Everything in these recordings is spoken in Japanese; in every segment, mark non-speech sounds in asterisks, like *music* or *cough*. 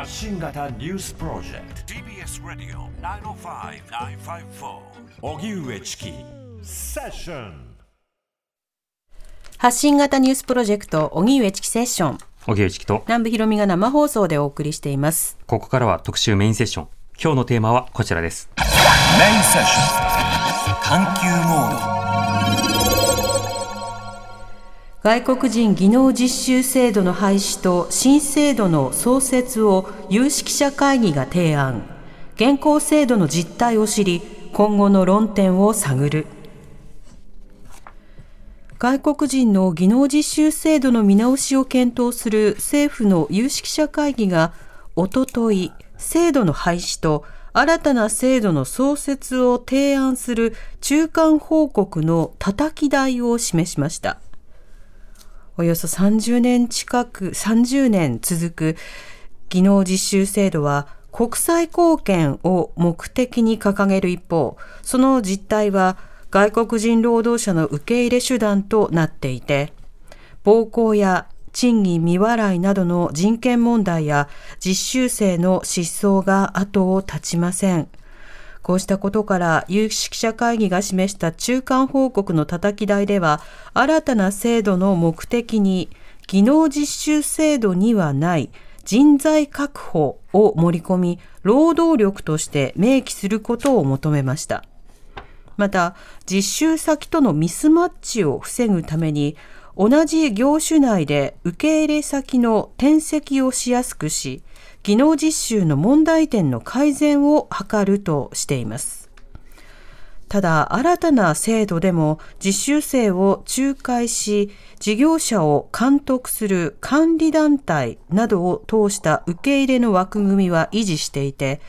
発信型ニュースプロジェクト TBS ラディオ905-954おぎゅうえちきセッション発信型ニュースプロジェクト、荻上チキセッション。荻上チキと、南部ひろみが生放送でお送りしています。ここからは特集メインセッション。今日のテーマはこちらです。メインセッション探求モード外国人技能実習制度の廃止と新制度の創設を有識者会議が提案。現行制度の実態を知り、今後の論点を探る。外国人の技能実習制度の見直しを検討する政府の有識者会議が、おととい、制度の廃止と新たな制度の創設を提案する中間報告の叩き台を示しました。およそ30年近く、30年続く技能実習制度は国際貢献を目的に掲げる一方、その実態は外国人労働者の受け入れ手段となっていて、暴行や賃金未払いなどの人権問題や実習生の失踪が後を絶ちません。こうしたことから有識者会議が示した中間報告の叩き台では新たな制度の目的に技能実習制度にはない人材確保を盛り込み労働力として明記することを求めました。また実習先とのミスマッチを防ぐために同じ業種内で受け入れ先の転籍をしやすくし技能実習の問題点の改善を図るとしています。ただ、新たな制度でも実習生を仲介し、事業者を監督する管理団体などを通した受け入れの枠組みは維持していて、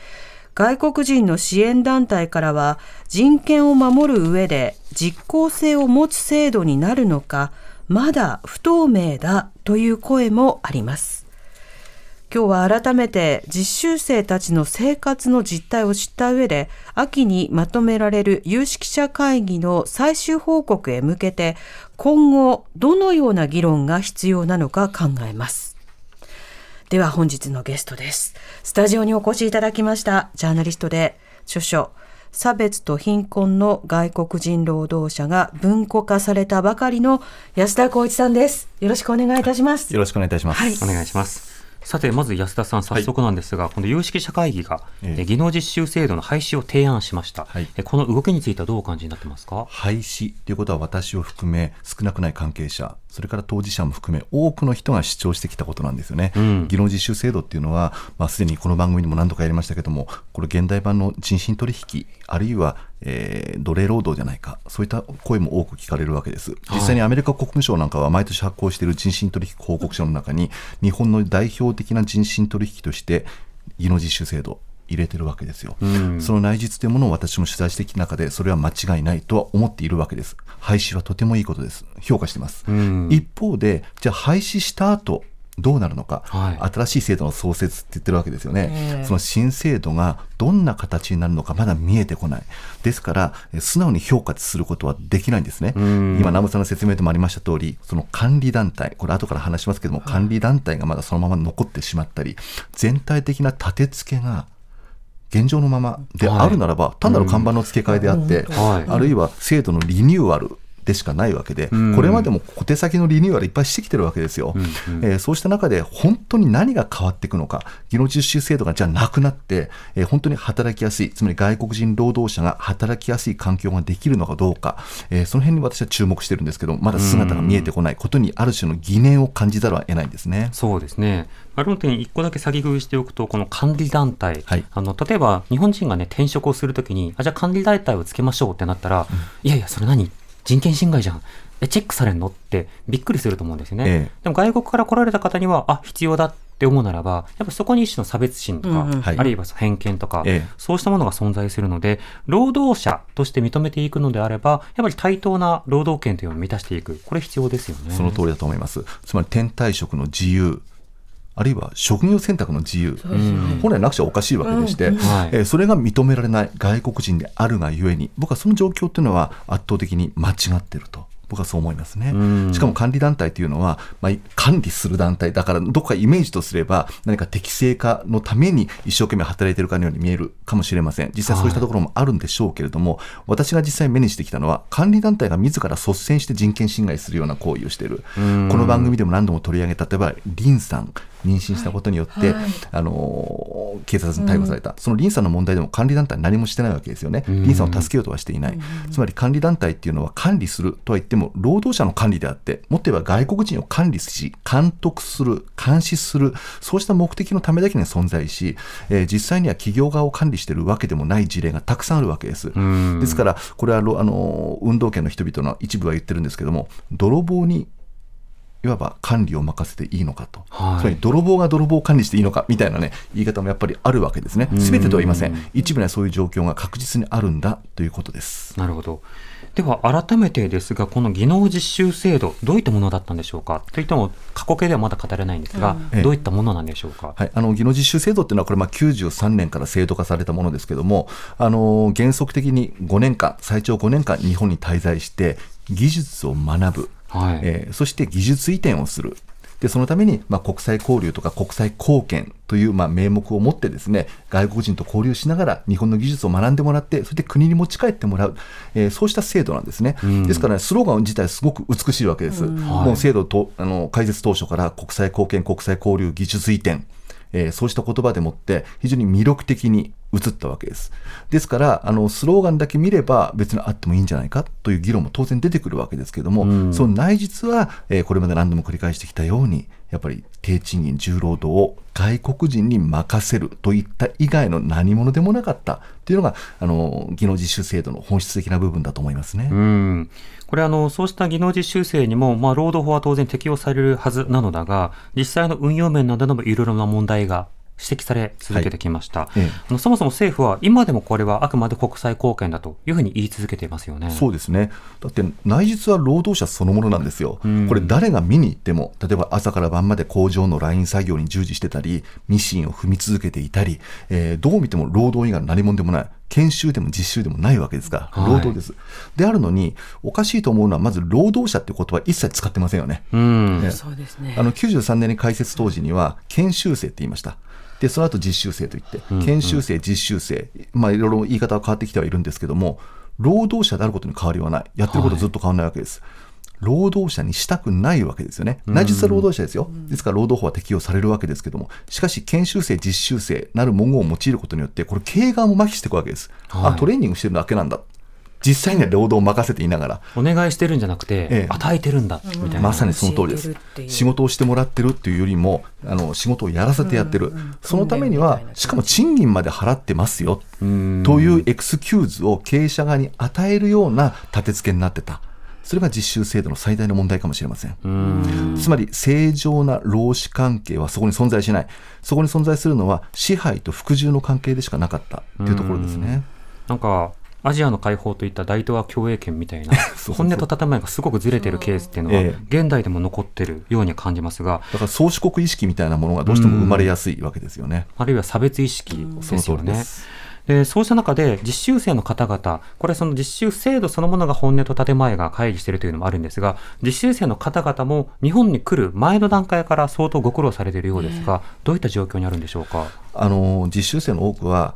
外国人の支援団体からは人権を守る上で実効性を持つ制度になるのか、まだ不透明だという声もあります。今日は改めて実習生たちの生活の実態を知った上で秋にまとめられる有識者会議の最終報告へ向けて今後どのような議論が必要なのか考えます。では本日のゲストです。スタジオにお越しいただきましたジャーナリストで著書差別と貧困の外国人労働者が文庫化されたばかりの安田光一さんです。よろしくお願いいたします。よろしくお願いいたします。はいお願いします。さて、まず安田さん、早速なんですが、この有識者会議が、ええ。え技能実習制度の廃止を提案しました、はい。えこの動きについてはどうお感じになってますか？廃止ということは私を含め少なくない関係者それから当事者も含め多くの人が主張してきたことなんですよね、うん。技能実習制度っていうのは、まあ、すでにこの番組にも何度かやりましたけどもこれ現代版の人身取引あるいは、えー奴隷労働じゃないか。そういった声も多く聞かれるわけです。実際にアメリカ国務省なんかは毎年発行している人身取引報告書の中に日本の代表的な人身取引として技能実習制度入れてるわけですよ、その内実というものを私も取材してきた中でそれは間違いないとは思っているわけです。廃止はとてもいいことです。評価してます、ん。一方でじゃあ廃止した後どうなるのか、はい。新しい制度の創設って言ってるわけですよね、ええ。その新制度がどんな形になるのかまだ見えてこない。ですからえ素直に評価することはできないんですね。ん。今南部さんの説明でもありました通りその管理団体これ後から話しますけども、管理団体がまだそのまま残ってしまったり全体的な立て付けが現状のままではいあるならば、単なる看板の付け替えであって、はい。あるいは制度のリニューアルでしかないわけで、んこれまでも小手先のリニューアルいっぱいしてきてるわけですよ。えーそうした中で本当に何が変わっていくのか、技能実習制度がじゃあなくなって、えー本当に働きやすい、つまり外国人労働者が働きやすい環境ができるのかどうか、えーその辺に私は注目してるんですけど、まだ姿が見えてこないことにある種の疑念を感じざるを得ないんですね。そうですね。あ論点一個だけ先食いしておくと、この管理団体、はいあの例えば日本人がね転職をするときに、あじゃあ管理団体をつけましょうってなったら、いやいやそれ何人権侵害じゃん。えチェックされるの？ってびっくりすると思うんですよね。ええでも外国から来られた方には、あ、必要だって思うならば、やっぱそこに一種の差別心とか、うんうんはいあるいは偏見とか、ええそうしたものが存在するので、労働者として認めていくのであれば、やっぱり対等な労働権というのを満たしていく。これ必要ですよね。その通りだと思います。つまり天体職の自由、あるいは職業選択の自由、本来なくちゃおかしいわけでして、はい。えーそれが認められない外国人であるがゆえに、僕はその状況っていうのは圧倒的に間違っていると。僕はそう思いますね。うん。しかも管理団体というのは、まあ、管理する団体だから、どこかイメージとすれば、何か適正化のために一生懸命働いているかのように見えるかもしれません。実際そうしたところもあるんでしょうけれども、私が実際目にしてきたのは、管理団体が自ら率先して人権侵害するような行為をしている。この番組でも何度も取り上げた、例えば、リンさん、妊娠したことによって、はい。あのー警察に逮捕された、そのリンさんの問題でも管理団体は何もしてないわけですよね、リンさんを助けようとはしていない、つまり管理団体っていうのは管理するとは言っても、労働者の管理であって、もっと言えば外国人を管理し、監督する、監視する、そうした目的のためだけに存在し、えー実際には企業側を管理しているわけでもない事例がたくさんあるわけです。んですから、これはろあのー運動権の人々の一部は言ってるんですけども、泥棒にいわば管理を任せていいのかと、はいつまり泥棒が泥棒を管理していいのかみたいなね言い方もやっぱりあるわけですね、すべてとは言いません、一部にはそういう状況が確実にあるんだということです。なるほど。では改めてですが、この技能実習制度、どういったものだったんでしょうか？といっても、過去形ではまだ語れないんですが、ええ。どういったものなんでしょうか？はい、あの技能実習制度っていうのは、これ、まあ93年から制度化されたものですけども、あの原則的に5年間、最長5年間、日本に滞在して、技術を学ぶ、はい。えーそして技術移転をする。でそのために、まあ、国際交流とか国際貢献という、まあ、名目を持ってですね外国人と交流しながら日本の技術を学んでもらってそして国に持ち帰ってもらう、えーそうした制度なんですね、ですから、ね、スローガン自体すごく美しいわけです、もう制度とあの開設当初から国際貢献国際交流技術移転。えーそうした言葉でもって非常に魅力的に映ったわけです。ですから、あの、スローガンだけ見れば別にあってもいいんじゃないかという議論も当然出てくるわけですけれども、その内実は、えーこれまで何度も繰り返してきたように、やっぱり低賃金重労働を外国人に任せるといった以外の何者でもなかったというのが、あの、技能実習制度の本質的な部分だと思いますね。うん。これあの、そうした技能実習生にも、まあ、労働法は当然適用されるはずなのだが、実際の運用面などでもいろいろな問題が指摘され続けてきました。ええあのそもそも政府は今でもこれはあくまで国際貢献だというふうに言い続けていますよね。そうですね。だって内実は労働者そのものなんですよ。これ誰が見に行っても、例えば朝から晩まで工場のライン作業に従事してたり、ミシンを踏み続けていたり、えーどう見ても労働以外の何者でもない。研修でも実習でもないわけですから、はい労働です。であるのに、おかしいと思うのは、まず労働者って言葉一切使ってませんよね。うん。ねそうですねあの93年に開設当時には研修生って言いました。で、その後実習生といって、研修生、実習生、まあいろいろ言い方は変わってきてはいるんですけども、労働者であることに変わりはない。やってることずっと変わらないわけです。労働者にしたくないわけですよね。内実は労働者ですよ。ですから労働法は適用されるわけですけども、しかし研修生、実習生なる文言を用いることによって、これ経営側も麻痺していくわけです。あ、トレーニングしてるだけなんだ。実際には労働を任せていながら、お願いしてるんじゃなくて、ええ。与えてるんだ、みたいな。まさにその通りです。仕事をしてもらってるっていうよりもあの仕事をやらせてやってる、そのためにはしかも賃金まで払ってますよ。ん。というエクスキューズを経営者側に与えるような立て付けになってたそれが実習制度の最大の問題かもしれませんうん。つまり正常な労使関係はそこに存在しないそこに存在するのは支配と服従の関係でしかなかったというところですね。なんか、アジアの解放といった大東亜共栄圏みたいな、*laughs* 本音と建前がすごくずれてるケースっていうのは、え現代でも残ってるように感じますが、だから宗主国意識みたいなものがどうしても生まれやすいわけですよね。あるいは差別意識ですよね。でそうした中で実習生の方々、これその実習制度そのものが本音と建前が乖離しているというのもあるんですが、実習生の方々も日本に来る前の段階から相当ご苦労されているようですが、どういった状況にあるんでしょうか？あの実習生の多くは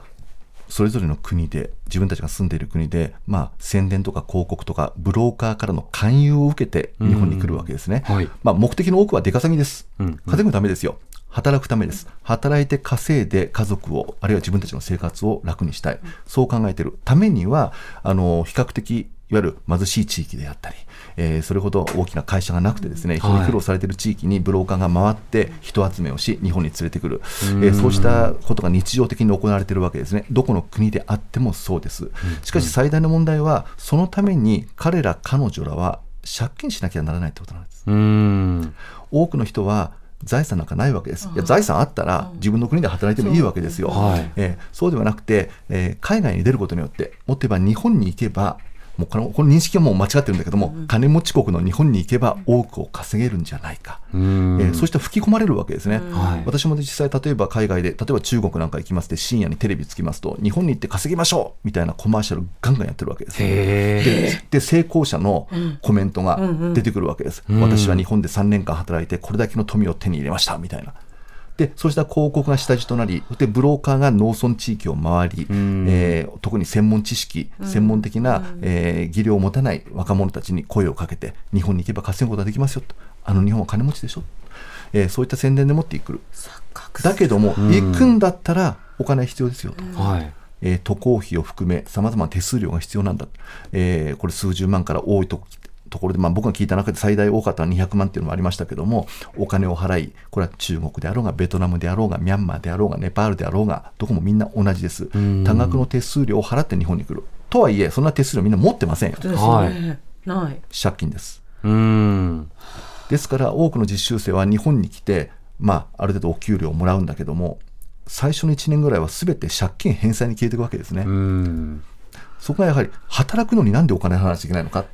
それぞれの国で自分たちが住んでいる国で、まあ、宣伝とか広告とかブローカーからの勧誘を受けて日本に来るわけですね、うん。はい。まあ、目的の多くは出稼ぎです、うん。稼ぐためですよ働くためです。働いて稼いで家族をあるいは自分たちの生活を楽にしたい。そう考えているためにはあの比較的いわゆる貧しい地域であったり、えーそれほど大きな会社がなくてですね非常に苦労されている地域にブローカーが回って人集めをし日本に連れてくる、えーそうしたことが日常的に行われているわけですね。どこの国であってもそうです。しかし最大の問題はそのために彼ら彼女らは借金しなきゃならないってことなんです。うん。多くの人は財産なんかないわけです。いや財産あったら自分の国で働いてもいいわけですよ。はいえーそうではなくて、えー海外に出ることによって、もっと言えば日本に行けば、もうこのこの認識はもう間違ってるんだけども、金持ち国の日本に行けば多くを稼げるんじゃないか。うん。えーそうして吹き込まれるわけですね、はい。私も実際、例えば海外で、例えば中国なんか行きますと、深夜にテレビつきますと、日本に行って稼ぎましょうみたいなコマーシャル、ガンガンやってるわけです。へでで成功者のコメントが出てくるわけです、私は日本で3年間働いて、これだけの富を手に入れましたみたいな。でそうした広告が下地となり、でブローカーが農村地域を回り、えー特に専門知識、専門的な、えー技量を持たない若者たちに声をかけて、日本に行けば稼ぐことができますよと、あの日本は金持ちでしょ、えーそういった宣伝で持っていく。る。だけども、行くんだったらお金必要ですよと。はい。えー渡航費を含め、さまざまな手数料が必要なんだ、えーこれ、数十万から多いとところで、まあ、僕が聞いた中で最大多かったのは200万っていうのもありましたけども、お金を払い、これは中国であろうが、ベトナムであろうが、ミャンマーであろうが、ネパールであろうが、どこもみんな同じです。多額の手数料を払って日本に来る。とはいえ、そんな手数料みんな持ってませんよ。はね。ない。借金です。うん。ですから多くの実習生は日本に来て、まあ、ある程度お給料をもらうんだけども、最初の1年ぐらいはすべて借金返済に消えていくわけですね。うん。そこがやはり働くのになんでお金払わなきゃいけないのかっ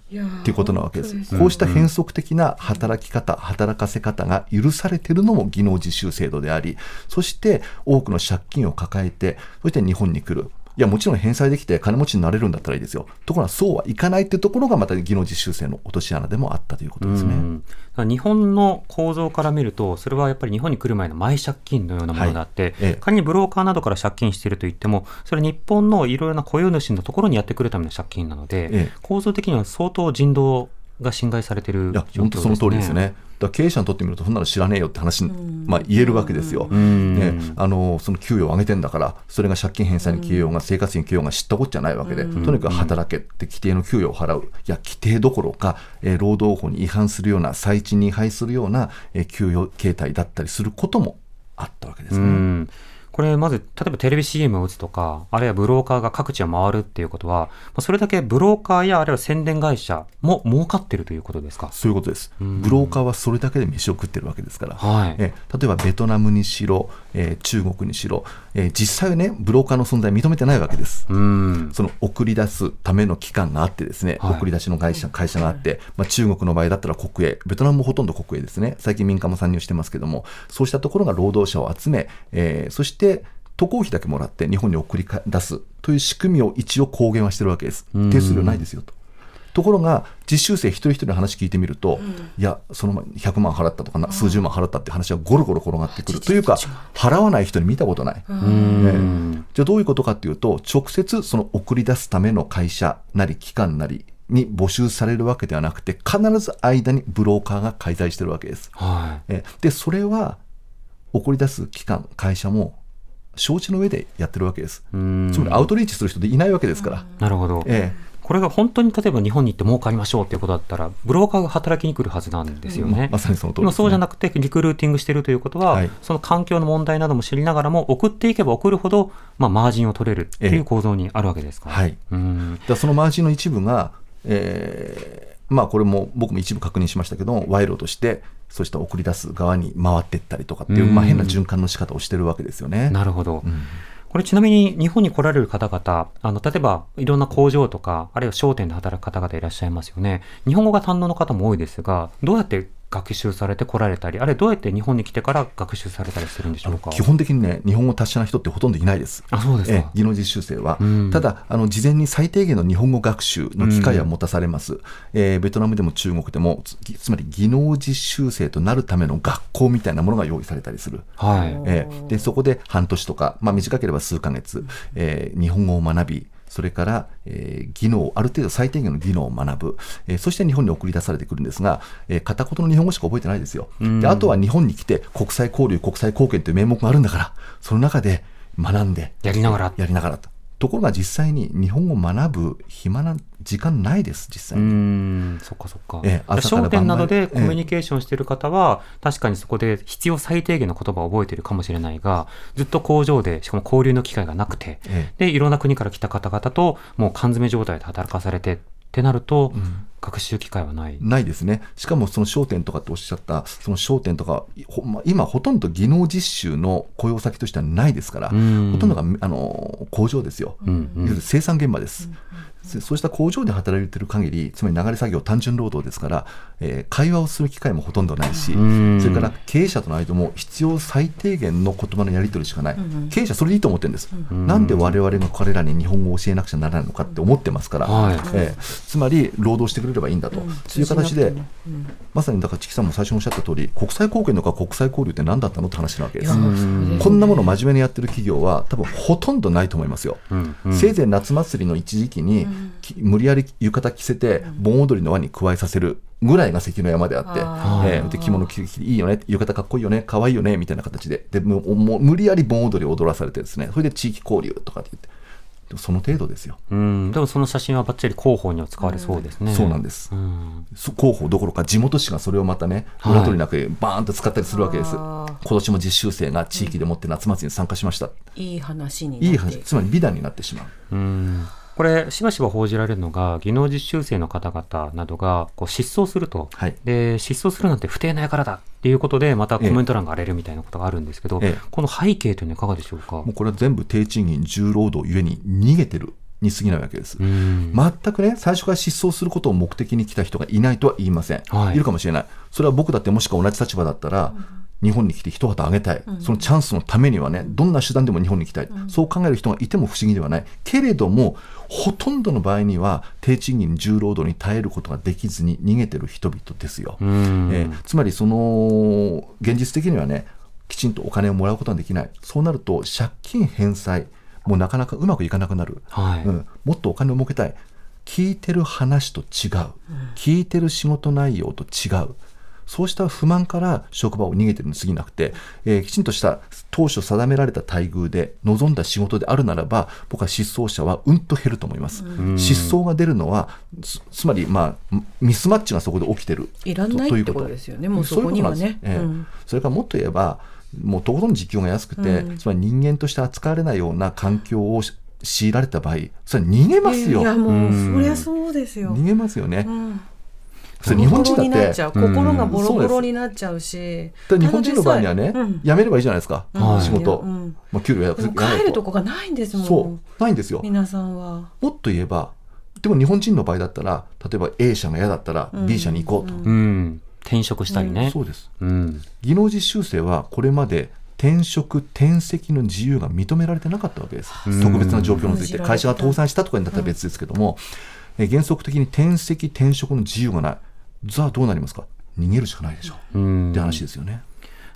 ていうことなわけです。こうした変則的な働き方、働かせ方が許されているのも技能実習制度であり、そして多くの借金を抱えて、そして日本に来る。いや、もちろん返済できて金持ちになれるんだったらいいですよ。ところがそうはいかないっていうところがまた技能実習生の落とし穴でもあったということですね。日本の構造から見ると、それはやっぱり日本に来る前の前借金のようなものであって、はいええ仮にブローカーなどから借金していると言っても、それは日本のいろいろな雇用主のところにやってくるための借金なので、ええ構造的には相当人道が侵害されているいや、本当その通りですね。だ経営者にとってみると、そんなの知らねえよって話に、まあ、言えるわけですよ。んね、あのその給与を上げてんだから、それが借金返済に給与が、生活費に給与が知ったこっちゃないわけで、とにかく働けって規定の給与を払う、いや、規定どころか、えー労働法に違反するような、最賃に違反するような、えー給与形態だったりすることもあったわけですね。うんこれまず、例えばテレビ CM を打つとか、あるいはブローカーが各地を回るっていうことは、まあそれだけブローカーやあるいは宣伝会社も儲かってるということですか？そういうことです。ブローカーはそれだけで飯を食ってるわけですから。はいえ例えばベトナムにしろ、えー中国にしろ、えー実際はね、ブローカーの存在認めてないわけです。うん。その送り出すための機関があってですね、はい送り出しの会社会社があって、まあ、中国の場合だったら国営、ベトナムもほとんど国営ですね、最近民間も参入してますけども、そうしたところが労働者を集め、えーそして渡航費だけもらって日本に送り出すという仕組みを一応公言はしてるわけです。手数料ないですよと。ところが、実習生一人一人の話聞いてみると、いや、その100万払ったとかな、数十万払ったって話はゴロゴロ転がってくる。というか、払わない人に見たことない。ねじゃあどういうことかっていうと、直接その送り出すための会社なり機関なりに募集されるわけではなくて、必ず間にブローカーが介在してるわけです。はい。えで、それは送り出す機関、会社も承知の上でやってるわけです。うんつまりアウトリーチする人でいないわけですから。なるほど。えこれが本当に例えば日本に行って儲かりましょうっていうことだったら、ブローカーが働きに来るはずなんですよね。まさにその通りねそうじゃなくて、リクルーティングしてるということは、はいその環境の問題なども知りながらも、送っていけば送るほど、まあ、マージンを取れるっていう構造にあるわけですか。はいうん。そのマージンの一部が、えーまあ、これも僕も一部確認しましたけども、賄賂として、そうした送り出す側に回っていったりとかっていう、うんまあ、変な循環の仕方をしてるわけですよね。なるほど。うんこれちなみに日本に来られる方々、あの、例えばいろんな工場とか、あるいは商店で働く方々いらっしゃいますよね。日本語が堪能の方も多いですが、どうやって学習されて来られたり、あるいはどうやって日本に来てから学習されたりするんでしょうか？基本的にね、日本語達者な人ってほとんどいないです。あ、そうですか。ええ技能実習生は、うんただあの、事前に最低限の日本語学習の機会は持たされます、えーベトナムでも中国でもつ、つまり技能実習生となるための学校みたいなものが用意されたりする。はい。えーでそこで半年とか、まあ、短ければ数ヶ月、えー日本語を学び、それから、えー技能、ある程度最低限の技能を学ぶ、えーそして日本に送り出されてくるんですが、えー片言の日本語しか覚えてないですよ。であとは日本に来て、国際交流、国際貢献という名目があるんだから、その中で学んで、やりながら。やりながらと。ところが実際に日本語を学ぶ暇な時間ないです、実うー際に。ん、そっかそっか。ええ朝から商店などでコミュニケーションしている方は、確かにそこで必要最低限の言葉を覚えているかもしれないが、ずっと工場で、しかも交流の機会がなくて、えで、いろんな国から来た方々と、もう缶詰状態で働かされてってなると、学習機会はない。ないですね。しかもその焦点とかっておっしゃった、その焦点とか、ほま今ほとんど技能実習の雇用先としてはないですから、んほとんどがあの工場ですよ。んうんいわゆる生産現場です。そそうした工場で働いている限り、つまり流れ作業、単純労働ですから、えー会話をする機会もほとんどないし、ん。それから経営者との間も必要最低限の言葉のやり取りしかない、経営者、それでいいと思ってるんです、なんで我々が彼らに日本語を教えなくちゃならないのかって思ってますから、はい。えーつまり労働してくれればいいんだと、そういう形で、まさにだから、チキさんも最初におっしゃった通り、国際貢献とか国際交流って何だったのって話なわけです。こんなもの真面目にやってる企業は、多分ほとんどないと思いますよ。うん。うん。せいぜい夏祭りの一時期に、き無理やり浴衣着せて、盆踊りの輪に加えさせるぐらいが関の山であって、あえーで着物着ていいよね、浴衣かっこいいよね、可愛いよねみたいな形で、でもうもう無理やり盆踊りを踊らされてですね、それで地域交流とかって言って、でもその程度ですよ。うん、でもその写真はバッチリ広報には使われそうですね。そうなんです。うん。そ広報どころか地元紙がそれをまたね、はい。裏取りなくバーンと使ったりするわけです。あー。今年も実習生が地域でもって夏祭りに参加しました。いい話になって。いい話、つまり美談になってしまう。うんこれ、しばしば報じられるのが、技能実習生の方々などがこう失踪すると、はい。で失踪するなんて不定な輩だっていうことで、またコメント欄が荒れるみたいなことがあるんですけど、ええ。この背景というのはいかがでしょうか？もうこれは全部低賃金、重労働ゆえに逃げてるに過ぎないわけです。うん。全くね、最初から失踪することを目的に来た人がいないとは言いません、はい。い、るかもしれない、それは僕だってもしくは同じ立場だったら、日本に来て一旗あげたい、そのチャンスのためにはね、どんな手段でも日本に来たい、そう考える人がいても不思議ではない、けれども、ほとんどの場合には、低賃金、重労働に耐えることができずに逃げてる人々ですよ。うん。えーつまりその現実的にはねきちんとお金をもらうことができない。そうなると借金返済もなかなかうまくいかなくなる、はい。うん、もっとお金を儲けたい。聞いてる話と違う、聞いてる仕事内容と違うそうした不満から職場を逃げてるに過ぎなくて、えーきちんとした当初定められた待遇で望んだ仕事であるならば僕は失踪者はうんと減ると思います、失踪が出るのはつつまり、まあ、ミスマッチがそこで起きてる。いらないってこと。ですよね。もうそこにはね。それからもっと言えばもうとことん時給が安くて、うん。つまり人間として扱われないような環境をし強いられた場合それは逃げますよ。いやもううん。そりゃそうですよ。逃げますよね、うんそれ日本人だって。ボロボロになっちゃう。うん。心がボロボロになっちゃうし、だから日本人の場合にはね、ただでさえ辞めればいいじゃないですか、はい仕事、うん。まあ、給料や帰るとこがないんですもん。そう。ないんですよ。皆さんは。もっと言えばでも日本人の場合だったら例えば A 社が嫌だったら B 社に行こうと、うん。転職したりね。そうです。うん。技能実習生はこれまで転職転籍の自由が認められてなかったわけです、特別な状況について。会社が倒産したとかになったら別ですけども、え原則的に転籍転職の自由がないじゃあどうなりますか？逃げるしかないでしょ、うんって話ですよね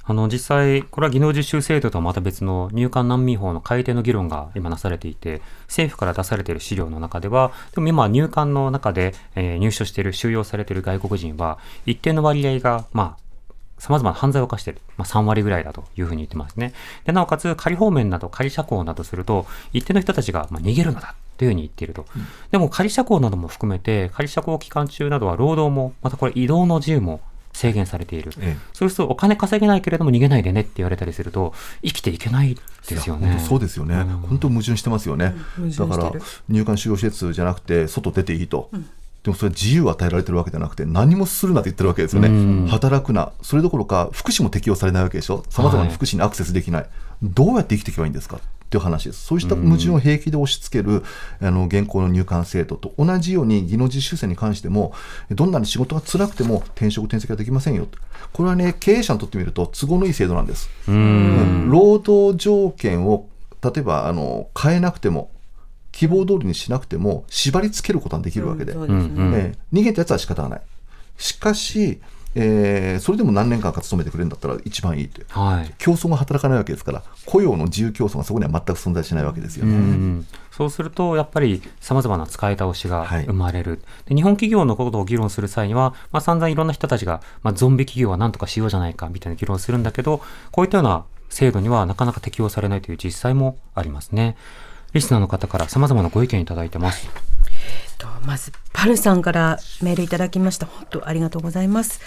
あの実際、これは技能実習制度とはまた別の入管難民法の改定の議論が今なされていて、政府から出されている資料の中では、でも今、入管の中で、えー入所している、収容されている外国人は、一定の割合が、まあ、様々な犯罪を犯している。まあ、3割ぐらいだというふうに言ってますね。で、なおかつ、仮放免など仮釈放などすると、一定の人たちが、まあ、逃げるのだ。というふうに言っていると。でも、仮釈放なども含めて、仮釈放期間中などは労働も、またこれ移動の自由も制限されている。ええ。そうすると、お金稼げないけれども逃げないでねって言われたりすると、生きていけないですよね。そうですよね、うん。本当矛盾してますよね、だから入管収容施設じゃなくて外出ていいと、でもそれは自由を与えられてるわけじゃなくて何もするなって言ってるわけですよね、うん。働くな。それどころか福祉も適用されないわけでしょ。さまざまな福祉にアクセスできない、どうやって生きていけばいいんですか？っていう話です。そうした矛盾を平気で押し付ける、あの現行の入管制度と同じように技能実習生に関してもどんなに仕事が辛くても転職転籍はできませんよと。これはね経営者にとってみると都合のいい制度なんです。うん。労働条件を例えばあの変えなくても希望通りにしなくても縛り付けることができるわけで、ですね。逃げたやつは仕方がない。しかし、えーそれでも何年間か勤めてくれるんだったら一番いいってはい。競争が働かないわけですから雇用の自由競争がそこには全く存在しないわけですようね。んそうすると、やっぱり様々な使い倒しがはい生まれる、で。日本企業のことを議論する際には、まあ、散々いろんな人たちが、まあ、ゾンビ企業は何とかしようじゃないかみたいな議論をするんだけど、こういったような制度にはなかなか適用されないという実際もありますね。リスナーの方から様々なご意見いただいてます。とまずパルさんからメールいただきました本当ありがとうございます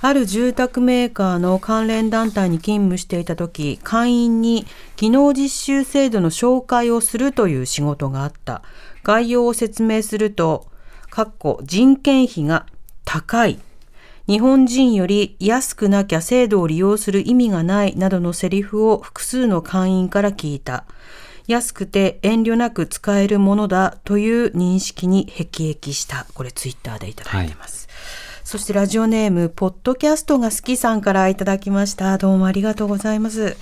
ある住宅メーカーの関連団体に勤務していた時会員に技能実習制度の紹介をするという仕事があった概要を説明するとかっこ人件費が高い。日本人より安くなきゃ制度を利用する意味がないなどのセリフを複数の会員から聞いた。安くて遠慮なく使えるものだという認識に辟易した。これツイッターでいただいてます。そしてラジオネーム、ポッドキャストが好きさんからいただきました。どうもありがとうございます。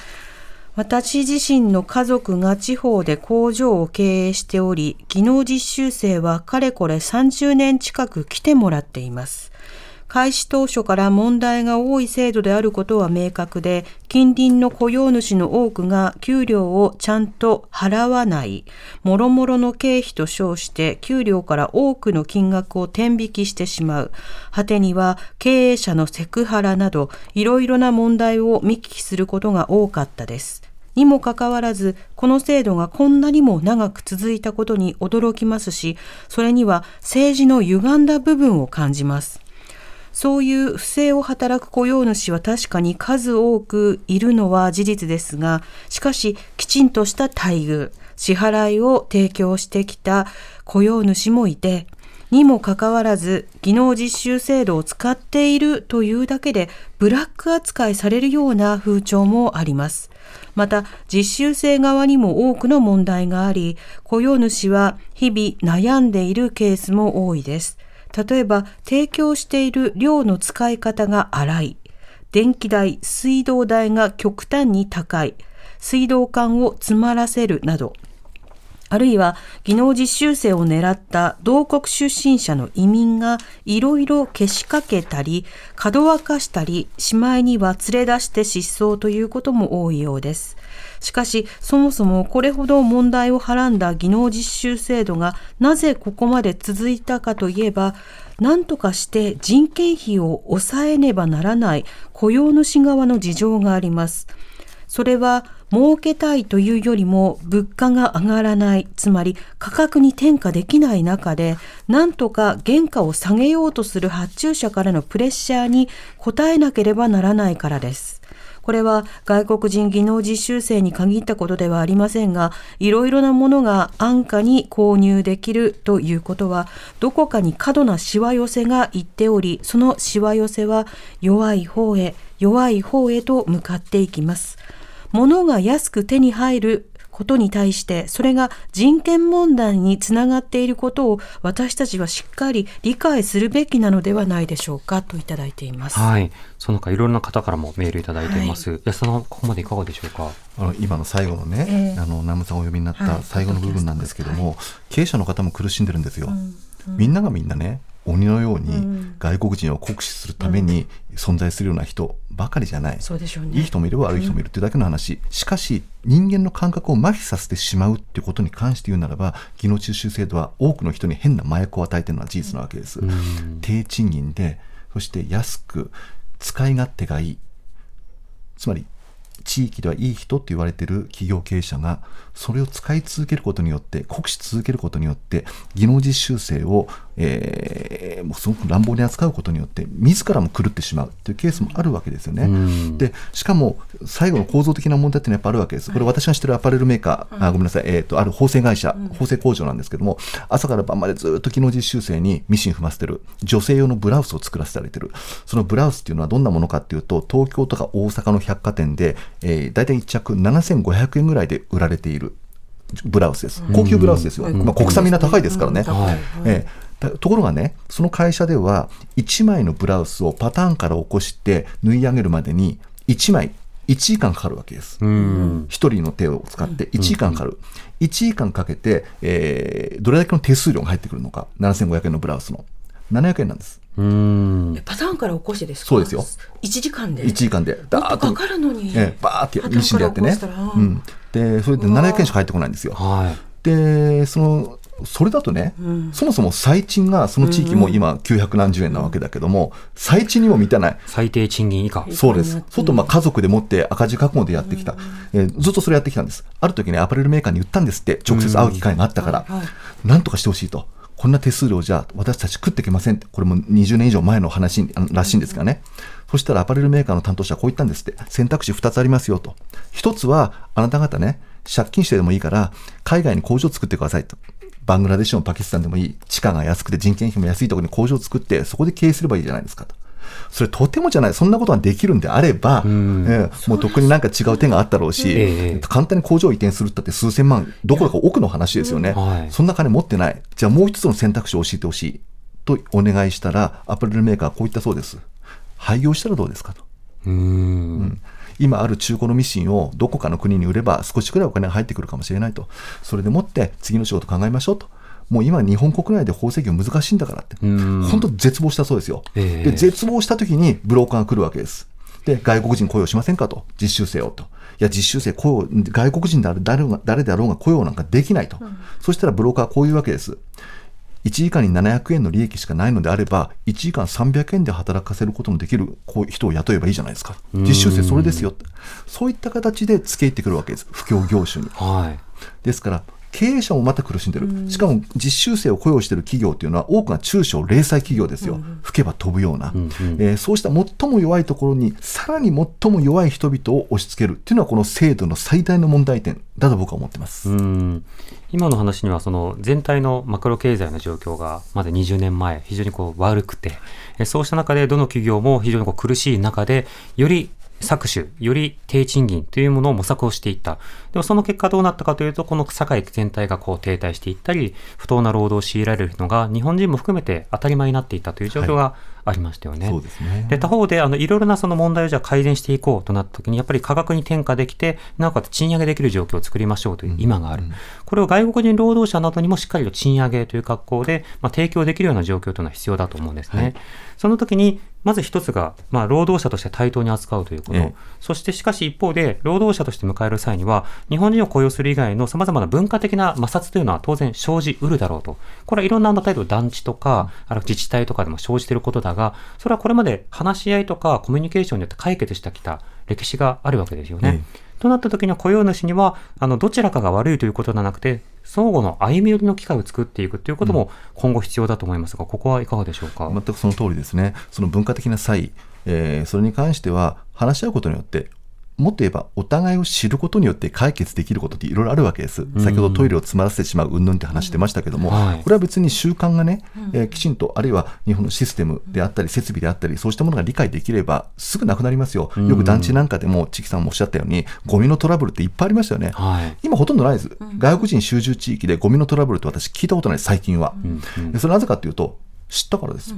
私自身の家族が地方で工場を経営しており、技能実習生はかれこれ30年近く来てもらっています。開始当初から問題が多い制度であることは明確で、近隣の雇用主の多くが給料をちゃんと払わない、もろもろの経費と称して給料から多くの金額を天引きしてしまう。果てには経営者のセクハラなど、いろいろな問題を見聞きすることが多かったです。にもかかわらず、この制度がこんなにも長く続いたことに驚きますし、それには政治の歪んだ部分を感じます。そういう不正を働く雇用主は確かに数多くいるのは事実ですが、しかしきちんとした待遇、支払いを提供してきた雇用主もいて、にもかかわらず技能実習制度を使っているというだけでブラック扱いされるような風潮もあります。また実習生側にも多くの問題があり、雇用主は日々悩んでいるケースも多いです。例えば提供している量の使い方が荒い、電気代、水道代が極端に高い、水道管を詰まらせるなど、あるいは技能実習生を狙った同国出身者の移民がいろいろけしかけたり、かどわかしたり、しまいには連れ出して失踪ということも多いようです。しかし、そもそもこれほど問題をはらんだ技能実習制度がなぜここまで続いたかといえば、何とかして人件費を抑えねばならない雇用主側の事情があります。それは儲けたいというよりも物価が上がらない、つまり価格に転嫁できない中で、なんとか原価を下げようとする発注者からのプレッシャーに応えなければならないからです。これは外国人技能実習生に限ったことではありませんが、いろいろなものが安価に購入できるということは、どこかに過度なしわ寄せがいっており、そのしわ寄せは弱い方へ、弱い方へと向かっていきます。物が安く手に入ることに対して、それが人権問題につながっていることを私たちはしっかり理解するべきなのではないでしょうかといただいています。はい。その他いろんな方からもメールいただいています。安田さん、ここまでいかがでしょうか？あの今の最後のね、ええあの南部さんお呼びになっはいた最後の部分なんですけども、経営者の方も苦しんでるんですよ。みんながみんなね鬼のように外国人を酷使するために存在するような人ばかりじゃない。そうでしょうね。いい人もいれば悪い人もいるっていうだけの話、しかし人間の感覚を麻痺させてしまうっていうことに関して言うならば技能実習制度は多くの人に変な麻薬を与えてるのは事実なわけです、低賃金でそして安く使い勝手がいい。つまり地域ではいい人って言われてる企業経営者がそれを使い続けることによって酷使続けることによって技能実習生を、えーもうすごく乱暴に扱うことによって自らも狂ってしまうっていうケースもあるわけですよね。でしかも最後の構造的な問題っていうのはやっぱあるわけです。これ私が知ってるアパレルメーカー、あごめんなさい、えー、とある縫製会社、縫製工場なんですけども朝から晩までずっと技能実習生にミシン踏ませてる。女性用のブラウスを作らせてあげてる。そのブラウスっていうのはどんなものかっていうと東京とか大阪の百貨店で、えー、大体1着7500円ぐらいで売られているブラウスです高級ブラウスですよ、まあ、国産みんな高いですからね、はいえところがねその会社では1枚のブラウスをパターンから起こして縫い上げるまでに1枚1時間かかるわけです。うん。一人の手を使って1時間かかる。1時間かけて、えーどれだけの手数料が入ってくるのか。7500円のブラウスの。700円なんです。うん。パターンから起こしてですか？そうですよ。1時間で。1時間で。もっダーッととかかるのに。えーバーってミシンでやってねから起こしたら。うん。で、それで700円しか入ってこないんですよ。はい。で、その、それだとね、そもそも最賃がその地域も今900何十円なわけだけども、最賃にも満たない。最低賃金以下。そうです。外まあ家族でもって赤字覚悟でやってきた、えーずっとそれやってきたんです。ある時ね、アパレルメーカーに言ったんですって、直接会う機会があったから、はいはいなんとかしてほしいと。こんな手数料じゃ私たち食っていけませんって、これも20年以上前の話らしいんですがね。そしたらアパレルメーカーの担当者はこう言ったんですって、選択肢2つありますよと。1つは、あなた方ね、借金してでもいいから、海外に工場を作ってくださいと。バングラデシュもパキスタンでもいい、地価が安くて人件費も安いところに工場を作って、そこで経営すればいいじゃないですかと。それとてもじゃない、そんなことができるんであれば、ん。ええもう特になんか違う点があったろうし、ええ。簡単に工場を移転するったって数千万、どころか億の話ですよね、はい。そんな金持ってない、じゃあもう一つの選択肢を教えてほしい。とお願いしたら、アパレルメーカーはこう言ったそうです。廃業したらどうですかと。うーん。今ある中古のミシンをどこかの国に売れば少しくらいお金が入ってくるかもしれないと。それでもって次の仕事考えましょうと。もう今日本国内で法制業難しいんだからって。ん本当絶望したそうですよ。ええで、絶望した時にブローカーが来るわけです。で、外国人雇用しませんかと。実習生をと。いや、実習生雇用、外国人である誰であろうが雇用なんかできないと。そしたらブローカーはこういうわけです。1時間に700円の利益しかないのであれば、1時間300円で働かせることもできるこう人を雇えばいいじゃないですか。実習生それですよ。そういった形で付け入ってくるわけです。不況業種に。はい。ですから、経営者もまた苦しんでる。しかも実習生を雇用している企業っていうのは多くが中小零細企業ですよ。吹けば飛ぶような、えーそうした最も弱いところにさらに最も弱い人々を押し付けるっていうのはこの制度の最大の問題点だと僕は思ってます。うん今の話にはその全体のマクロ経済の状況がまだ20年前非常にこう悪くてえそうした中でどの企業も非常にこう苦しい中でより搾取、より低賃金というものを模索をしていった。でもその結果どうなったかというと、この社会全体がこう停滞していったり、不当な労働を強いられるのが日本人も含めて当たり前になっていたという状況がありましたよね。そうですね。で他方であのいろいろなその問題をじゃあ改善していこうとなった時にやっぱり価格に転嫁できてなおかつ賃上げできる状況を作りましょうという今がある、これを外国人労働者などにもしっかりと賃上げという格好で、まあ、提供できるような状況というのは必要だと思うんですね。その時にまず一つが、まあ、労働者として対等に扱うということ、ええ。そしてしかし一方で労働者として迎える際には日本人を雇用する以外のさまざまな文化的な摩擦というのは当然生じうるだろうと。これはいろんな例えば団地とかあの自治体とかでも生じていることだがそれはこれまで話し合いとかコミュニケーションによって解決してきた歴史があるわけですよね。えとなった時には雇用主にはあのどちらかが悪いということではなくて相互の歩み寄りの機会を作っていくということも今後必要だと思いますがここはいかがでしょうか？全くその通りですね。その文化的な差異、えーそれに関しては話し合うことによって、もっと言えばお互いを知ることによって解決できることっていろいろあるわけです。先ほどトイレを詰まらせてしまう云々って話してましたけども、はいこれは別に習慣がね、えーきちんと、あるいは日本のシステムであったり、設備であったり、そうしたものが理解できれば、すぐなくなりますよ。よく団地なんかでも、チキさんもおっしゃったように、ゴミのトラブルっていっぱいありましたよね。はい今ほとんどないです。外国人集中地域でゴミのトラブルって私聞いたことない最近は。でそれなぜかというと、知ったからです。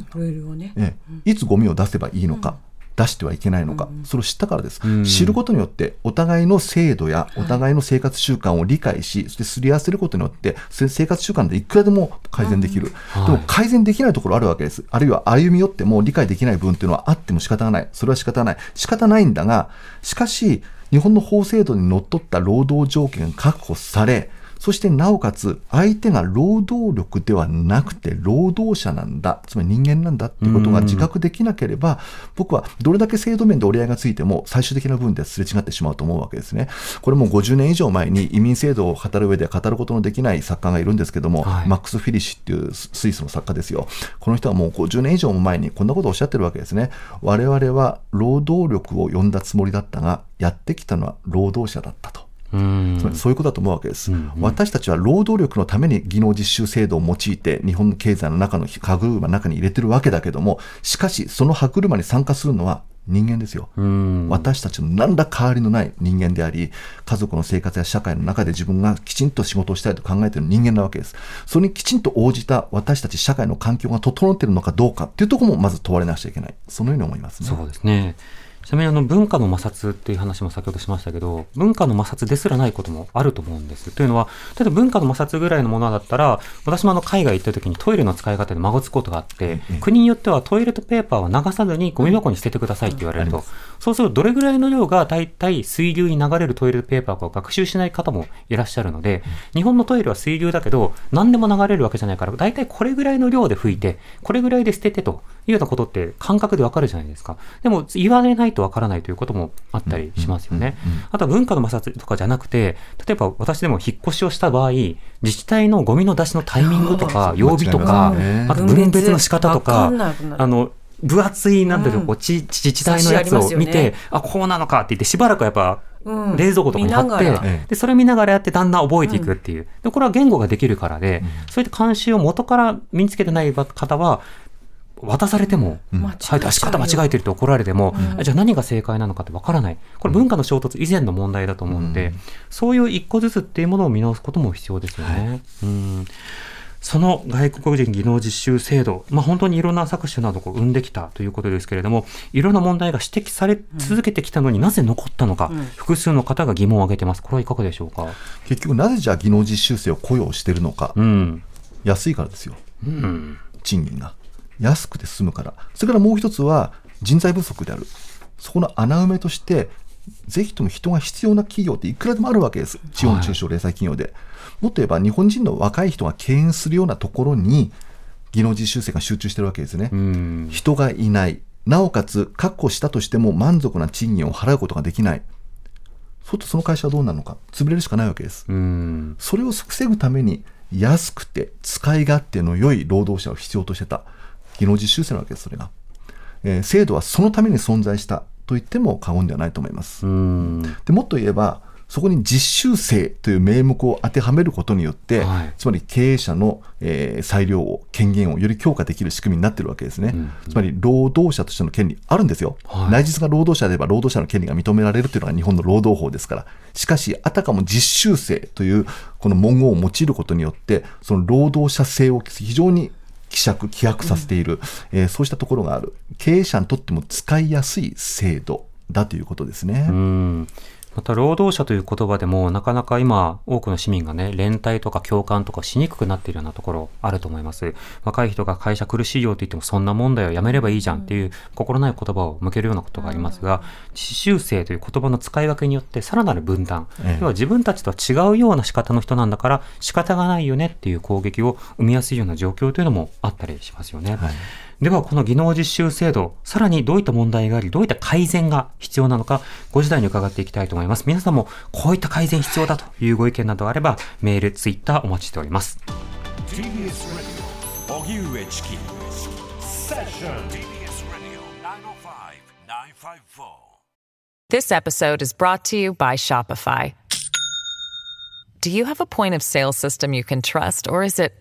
ね。ええいつゴミを出せばいいのか、出してはいけないのか、それを知ったからです、知ることによって、お互いの制度やお互いの生活習慣を理解し、そしてすり合わせることによって、せ生活習慣でいくらでも改善できる、でも改善できないところあるわけです、あるいは歩み寄っても理解できない部分っていうのはあっても仕方がない、それは仕方ない、仕方ないんだが、しかし、日本の法制度にのっとった労働条件が確保され、そしてなおかつ相手が労働力ではなくて労働者なんだ、つまり人間なんだっていうことが自覚できなければ、僕はどれだけ制度面で折り合いがついても最終的な部分ではすれ違ってしまうと思うわけですね。これも50年以上前に移民制度を語る上で語ることのできない作家がいるんですけども、はいマックス・フィリッシュっていうスイスの作家ですよ。この人はもう50年以上も前にこんなことをおっしゃってるわけですね。我々は労働力を呼んだつもりだったが、やってきたのは労働者だったと。うん。つまりそういうことだと思うわけです、私たちは労働力のために技能実習制度を用いて日本の経済の中の歯車の中に入れてるわけだけどもしかしその歯車に参加するのは人間ですよ、うん。私たちの何ら変わりのない人間であり家族の生活や社会の中で自分がきちんと仕事をしたいと考えている人間なわけです。それにきちんと応じた私たち社会の環境が整っているのかどうかっていうところもまず問われなくちゃいけない。そのように思いますね。そうですね。ちなみにあの文化の摩擦っていう話も先ほどしましたけど、文化の摩擦ですらないこともあると思うんです。というのは、例えば文化の摩擦ぐらいのものだったら、私もあの海外行った時にトイレの使い方で孫つくことがあって、国によってはトイレットペーパーは流さずにゴミ箱に捨ててくださいって言われると、そうするとどれぐらいの量が大体水流に流れるトイレットペーパーかを学習しない方もいらっしゃるので、日本のトイレは水流だけど、何でも流れるわけじゃないから、大体これぐらいの量で拭いて、これぐらいで捨ててというようなことって感覚でわかるじゃないですか。でも言われないとわからないということもあったりしますよね。あとは文化の摩擦とかじゃなくて、例えば私でも引っ越しをした場合、自治体のゴミの出しのタイミングとか、曜日とかあと分別の仕方とわかあの、分厚い、なんだろう、こうち自治体のやつを見て、ねあ、こうなのかって言って、しばらくやっぱ、うん。冷蔵庫とかに貼って、でそれ見ながらやってだんだん覚えていくっていう、でこれは言語ができるからで、そういった慣習を元から身につけてない方は渡されても、うはい、出し方間違えてると怒られても、あじゃあ何が正解なのかってわからない。これ文化の衝突以前の問題だと思うので、そういう一個ずつっていうものを見直すことも必要ですよね。うんその外国人技能実習制度、まあ、本当にいろんな搾取などを生んできたということですけれども、いろんな問題が指摘され続けてきたのになぜ残ったのか、複数の方が疑問を挙げてます。これはいかがでしょうか？結局なぜじゃあ技能実習生を雇用してるのか、うん。安いからですよ。うん。賃金が。安くて済むから。それからもう一つは人材不足である。そこの穴埋めとしてぜひとも人が必要な企業っていくらでもあるわけです。地方中小零細企業で、もっと言えば日本人の若い人が敬遠するようなところに技能実習生が集中してるわけですね、うん。人がいない。なおかつ確保したとしても満足な賃金を払うことができない。そうするとその会社はどうなるのか。潰れるしかないわけです。うん。それを防ぐために安くて使い勝手の良い労働者を必要としてた。技能実習生なわけですそれが、えー制度はそのために存在したと言っても過言ではないと思います、うん。でもっと言えばそこに実習生という名目を当てはめることによって、はい。つまり経営者の、えー裁量を権限をより強化できる仕組みになっているわけですね、つまり労働者としての権利あるんですよ、はい。内実が労働者であれば労働者の権利が認められるというのが日本の労働法ですから。しかしあたかも実習生というこの文言を用いることによってその労働者性を非常に希釈希薄させている、えーそうしたところがある。経営者にとっても使いやすい制度だということですね。うんまた労働者という言葉でもなかなか今多くの市民がね連帯とか共感とかしにくくなっているようなところあると思います。若い人が会社苦しいよって言ってもそんな問題をやめればいいじゃんっていう心ない言葉を向けるようなことがありますが実習生という言葉の使い分けによってさらなる分断、ええ。要は自分たちとは違うような仕方の人なんだから仕方がないよねっていう攻撃を生みやすいような状況というのもあったりしますよね。はいでは、この技能実習制度、さらにどういった問題があり、どういった改善が必要なのか、ご時代に伺っていきたいと思います。皆さんも、こういった改善必要だというご意見などあれば、メール、ツイッターお待ちしております。TBS Radio 荻上チキセッション TBS Radio 905-954 This episode is brought to you by Shopify. Do you have a point of sale system you can trust, or is it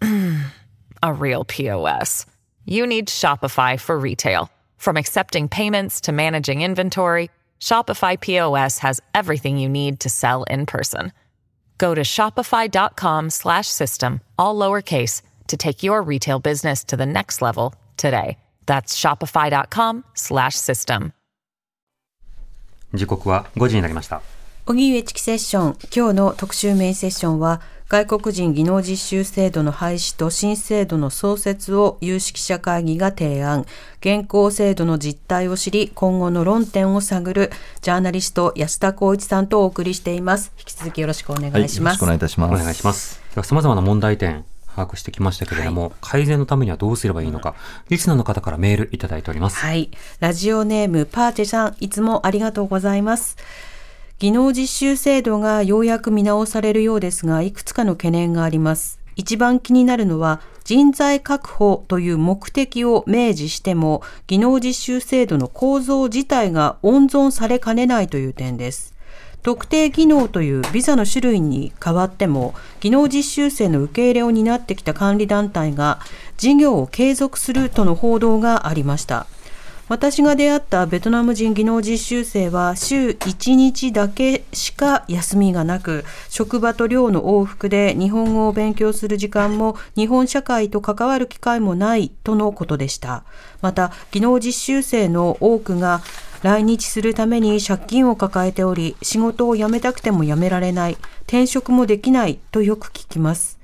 *clears throat* a real POS? You need Shopify for retail. From accepting payments to managing inventory, Shopify POS has everything you need to sell in person. Go to shopify.com slash system, all lowercase, to take your retail business to the next level today. That's shopify.com slash system. 時刻は5時になりました。荻上チキセッション今日の特集メインセッションは 外国人技能実習制度の廃止と新制度の創設を有識者会議が提案現行制度の実態を知り今後の論点を探るジャーナリスト安田光一さんとお送りしています引き続きよろしくお願はい、いします、よろしくお願いいたしおます。願いします。では、様々な問題点、把握してきましたけれども、改善のためにはどうすればいいのか、リスナーの方からメールいただいております。はい。ラジオネームパーチェさん、いつもありがとうございます。技能実習制度がようやく見直されるようですが、いくつかの懸念があります。一番気になるのは、人材確保という目的を明示しても、技能実習制度の構造自体が温存されかねないという点です。特定技能というビザの種類に変わっても技能実習生の受け入れを担ってきた管理団体が事業を継続するとの報道がありました私が出会ったベトナム人技能実習生は週1日だけしか休みがなく職場と寮の往復で日本語を勉強する時間も日本社会と関わる機会もないとのことでした。また技能実習生の多くが来日するために借金を抱えており仕事を辞めたくても辞められない転職もできないとよく聞きます。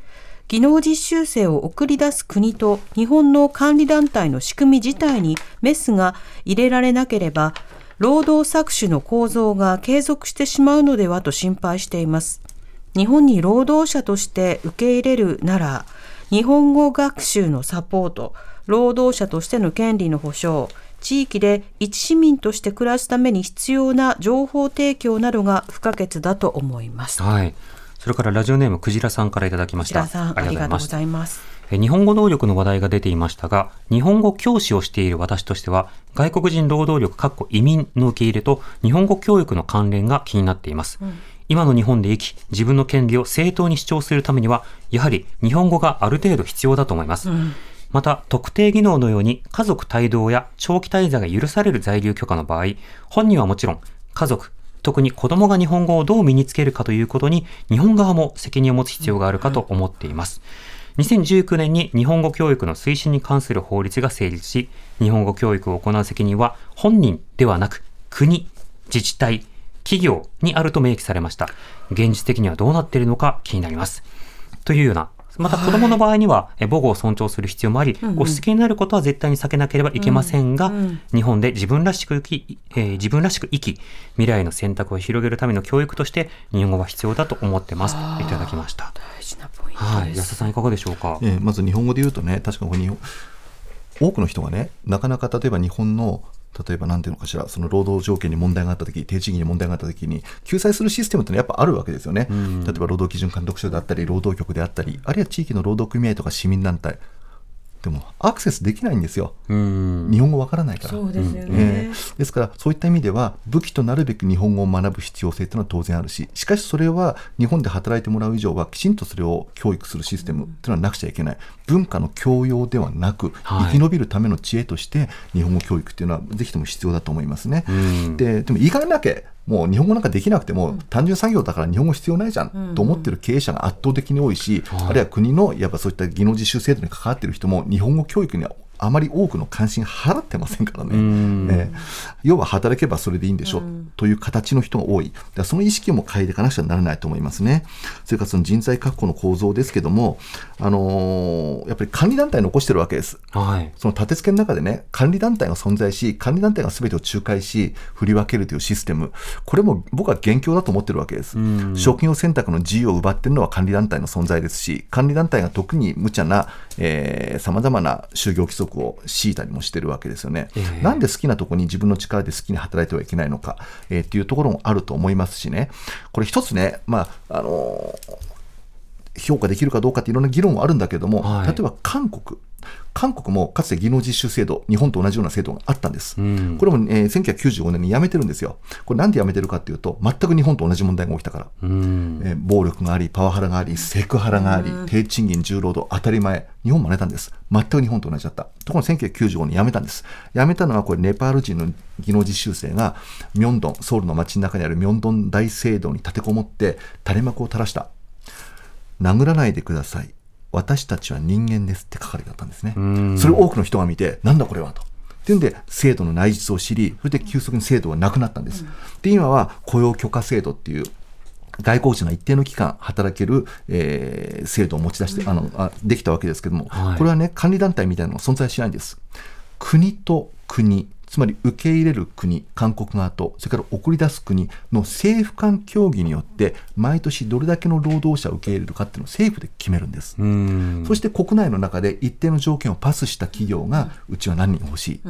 技能実習生を送り出す国と日本の管理団体の仕組み自体にメスが入れられなければ労働搾取の構造が継続してしまうのではと心配しています日本に労働者として受け入れるなら日本語学習のサポート労働者としての権利の保障地域で一市民として暮らすために必要な情報提供などが不可欠だと思います。はい。それからラジオネームクジラさんからいただきました。ありがとうございます。え日本語能力の話題が出ていましたが、日本語教師をしている私としては、外国人労働力、かっこ移民の受け入れと日本語教育の関連が気になっています。今の日本で生き、自分の権利を正当に主張するためには、やはり日本語がある程度必要だと思います。また、特定技能のように家族帯同や長期滞在が許される在留許可の場合、本人はもちろん、家族、特に子供が日本語をどう身につけるかということに、日本側も責任を持つ必要があるかと思っています。2019年に日本語教育の推進に関する法律が成立し、日本語教育を行う責任は本人ではなく、国、自治体、企業にあると明記されました。現実的にはどうなっているのか気になります。というような、また子供の場合には、え母語を尊重する必要もあり、押し付けになることは絶対に避けなければいけませんが、日本で自分らしく生き、えー自分らしく生き、未来の選択を広げるための教育として、日本語は必要だと思ってます。といただきました。大事なポイントはい。です。安田さんいかがでしょうか？えーまず日本語で言うとね、確かこれ日本多くの人がね、なかなか例えば日本の例えばなんていうのかしら、その労働条件に問題があったとき、低賃金に問題があったときに、救済するシステムってのはやっぱあるわけですよね。例えば労働基準監督署であったり、労働局であったり、あるいは地域の労働組合とか市民団体。でも、アクセスできないんですよ。うん。日本語わからないから。そうですよね。えーですから、そういった意味では、武器となるべく日本語を学ぶ必要性というのは当然あるし、しかしそれは日本で働いてもらう以上は、きちんとそれを教育するシステムというのはなくちゃいけない、文化の教養ではなく、はい生き延びるための知恵として、日本語教育というのはぜひとも必要だと思いますね。んででも、言い換えなきゃ、もう日本語なんかできなくても、単純作業だから日本語必要ないじゃんと思ってる経営者が圧倒的に多いし、あるいは国のやっぱそういった技能実習制度に関わっている人も、日本語教育にはあまり多くの関心払ってませんからね。んえー要は働けばそれでいいんでしょう、という形の人が多い。だその意識も変えていかなくちゃならないと思いますね。それからその人材確保の構造ですけども、あのーやっぱり管理団体残してるわけです。はい。その立て付けの中でね、管理団体が存在し、管理団体が全てを仲介し、振り分けるというシステム、これも僕は元凶だと思ってるわけです。職業選択の自由を奪ってるのは管理団体の存在ですし、管理団体が特に無茶な、さまざまな就業規則を敷いたりもしてるわけですよね。ええ。なんで好きなところに自分の力で好きに働いてはいけないのか、えーっていうところもあると思いますしね、これ一つね、まあ、あのー評価できるかどうかっていろんな議論はあるんだけども、はい。例えば韓国、韓国もかつて技能実習制度、日本と同じような制度があったんです。うんこれも、えー1995年にやめてるんですよ。これなんでやめてるかっていうと、全く日本と同じ問題が起きたから。うん。えー暴力があり、パワハラがあり、セクハラがあり、低賃金、重労働、当たり前、日本も寝たんです。全く日本と同じだった。ところが1995年やめたんです。やめたのは、これ、ネパール人の技能実習生が、ミョンドン、ソウルの街の中にあるミョンドン大聖堂に立てこもって、垂れ幕を垂らした。殴らないでください。私たちは人間ですって書かれてあったんですね。んそれを多くの人が見て、なんだこれはと。っていうんで、制度の内実を知り、それで急速に制度がなくなったんです。で、今は雇用許可制度っていう、外国人が一定の期間働ける、えー制度を持ち出して、あのあできたわけですけども、はいこれはね、管理団体みたいなのが存在しないんです。国と国、つまり受け入れる国、韓国側と、それから送り出す国の政府間協議によって、毎年どれだけの労働者を受け入れるかっていうのを政府で決めるんです。うん。そして国内の中で一定の条件をパスした企業が、うちは何人欲しい、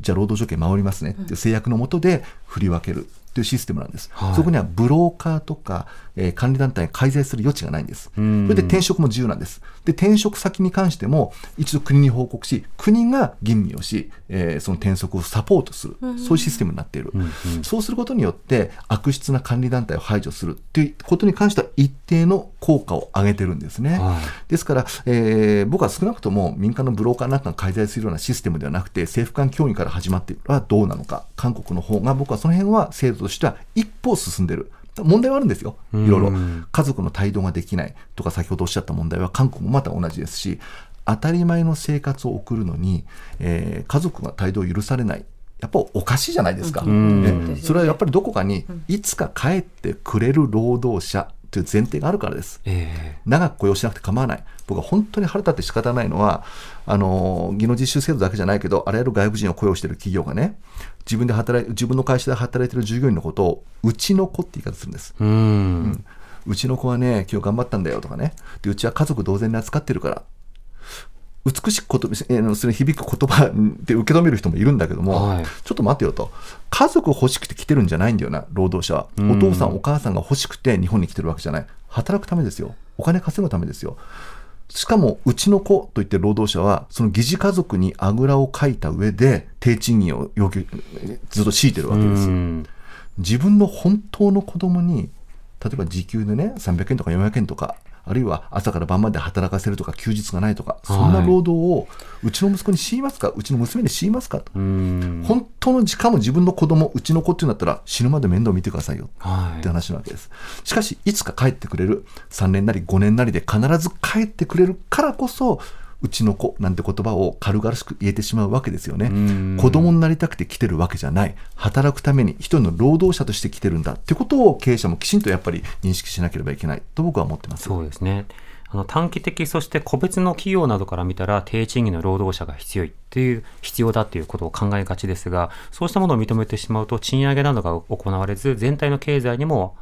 じゃあ労働条件守りますねっていう制約のもとで振り分けるというシステムなんです。はいそこにはブローカーとか、えー管理団体が介在する余地がないんです。そんれで転職も自由なんです。で、転職先に関しても、一度国に報告し、国が吟味をし、えーその転職をサポートする、そういうシステムになっている。そうすることによって、悪質な管理団体を排除するということに関しては、一定の効果を上げてるんですね。はいですから、えー僕は少なくとも民間のブローカーなんかが介在するようなシステムではなくて、政府間協議から始まっているのはどうなのか、韓国の方が僕はその辺は制度としては一歩進んでる。問題はあるんですよ、いろいろうん。家族の帯同ができないとか、先ほどおっしゃった問題は、韓国もまた同じですし、当たり前の生活を送るのに、えー家族が帯同を許されない。やっぱおかしいじゃないですか。それはやっぱりどこかに、いつか帰ってくれる労働者という前提があるからです。え長く雇用しなくて構わない。僕は本当に腹立って仕方ないのは、あの、技能実習制度だけじゃないけど、あらゆる外国人を雇用している企業がね、自分で働い、自分の会社で働いている従業員のことを、うちの子って言い方するんです。えうん。うちの子はね、今日頑張ったんだよとかね。で、うちは家族同然に扱ってるから。美しくこと、えーそれ響く言葉で受け止める人もいるんだけども、はいちょっと待ってよと。家族欲しくて来てるんじゃないんだよな、労働者は。うんお父さん、お母さんが欲しくて日本に来てるわけじゃない。働くためですよ。お金稼ぐためですよ。しかも、うちの子といって労働者は、その疑似家族にあぐらをかいた上で、低賃金を要求、ずっと強いてるわけです。うん自分の本当の子供に、例えば時給でね、300円とか400円とか、あるいは朝から晩まで働かせるとか、休日がないとか、そんな労働を、うちの息子に強いますか、うちの娘に強いますかと。うん本当の、しかも自分の子供、うちの子っていうんだったら、死ぬまで面倒見てくださいよ。はいって話なわけです。しかし、いつか帰ってくれる、3年なり5年なりで必ず帰ってくれるからこそ、うちの子なんて言葉を軽々しく言えてしまうわけですよねん。子供になりたくて来てるわけじゃない。働くために一人の労働者として来てるんだってことを経営者もきちんとやっぱり認識しなければいけないと僕は思ってます。そうですね。あの短期的、そして個別の企業などから見たら、低賃金の労働者が必要いっていう、必要だっていうことを考えがちですが、そうしたものを認めてしまうと、賃上げなどが行われず、全体の経済にも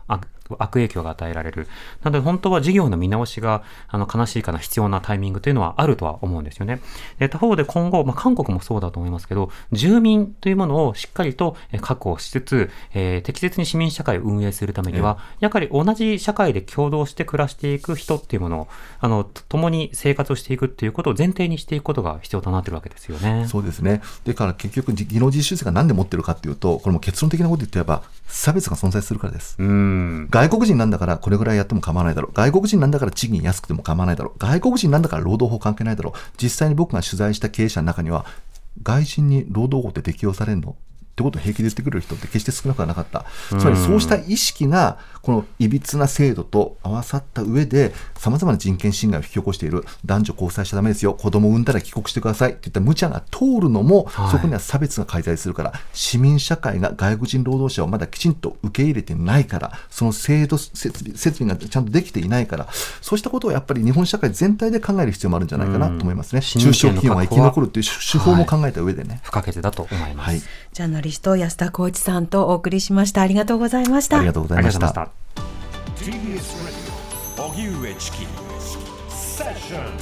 悪悪影響が与えられる。なので、本当は事業の見直しが、あの、悲しいかな必要なタイミングというのはあるとは思うんですよね。で、他方で今後、まあ、韓国もそうだと思いますけど、住民というものをしっかりとえー確保しつつ、えー適切に市民社会を運営するためには、やはり同じ社会で共同して暮らしていく人っていうものを、あの、と共に生活をしていくっていうことを前提にしていくことが必要となってるわけですよね。そうですね。だから結局、技能実習生が何で持ってるかっていうと、これも結論的なこと言って言えば、差別が存在するからです。うん。外国人なんだからこれぐらいやっても構わないだろう。外国人なんだから賃金安くても構わないだろう。外国人なんだから労働法関係ないだろう。実際に僕が取材した経営者の中には、外人に労働法って適用されるの？ってことを平気で言ってくれる人って決して少なくはなかった。つまりそうした意識が、このいびつな制度と合わさった上で、様々な人権侵害を引き起こしている男女交際しちゃダメですよ。子供を産んだら帰国してくださいっていった無茶が通るのも、はいそこには差別が介在するから、市民社会が外国人労働者をまだきちんと受け入れてないから、その制度設備設備がちゃんとできていないから、そうしたことをやっぱり日本社会全体で考える必要もあるんじゃないかなと思いますね。中小企業が生き残るっていう手法も考えた上でね。不可欠だと思います。はい。ジャーナリスト安田浩一さんとお送りしました。ありがとうございました。ありがとうございました。TBS Radio 荻上チキセッション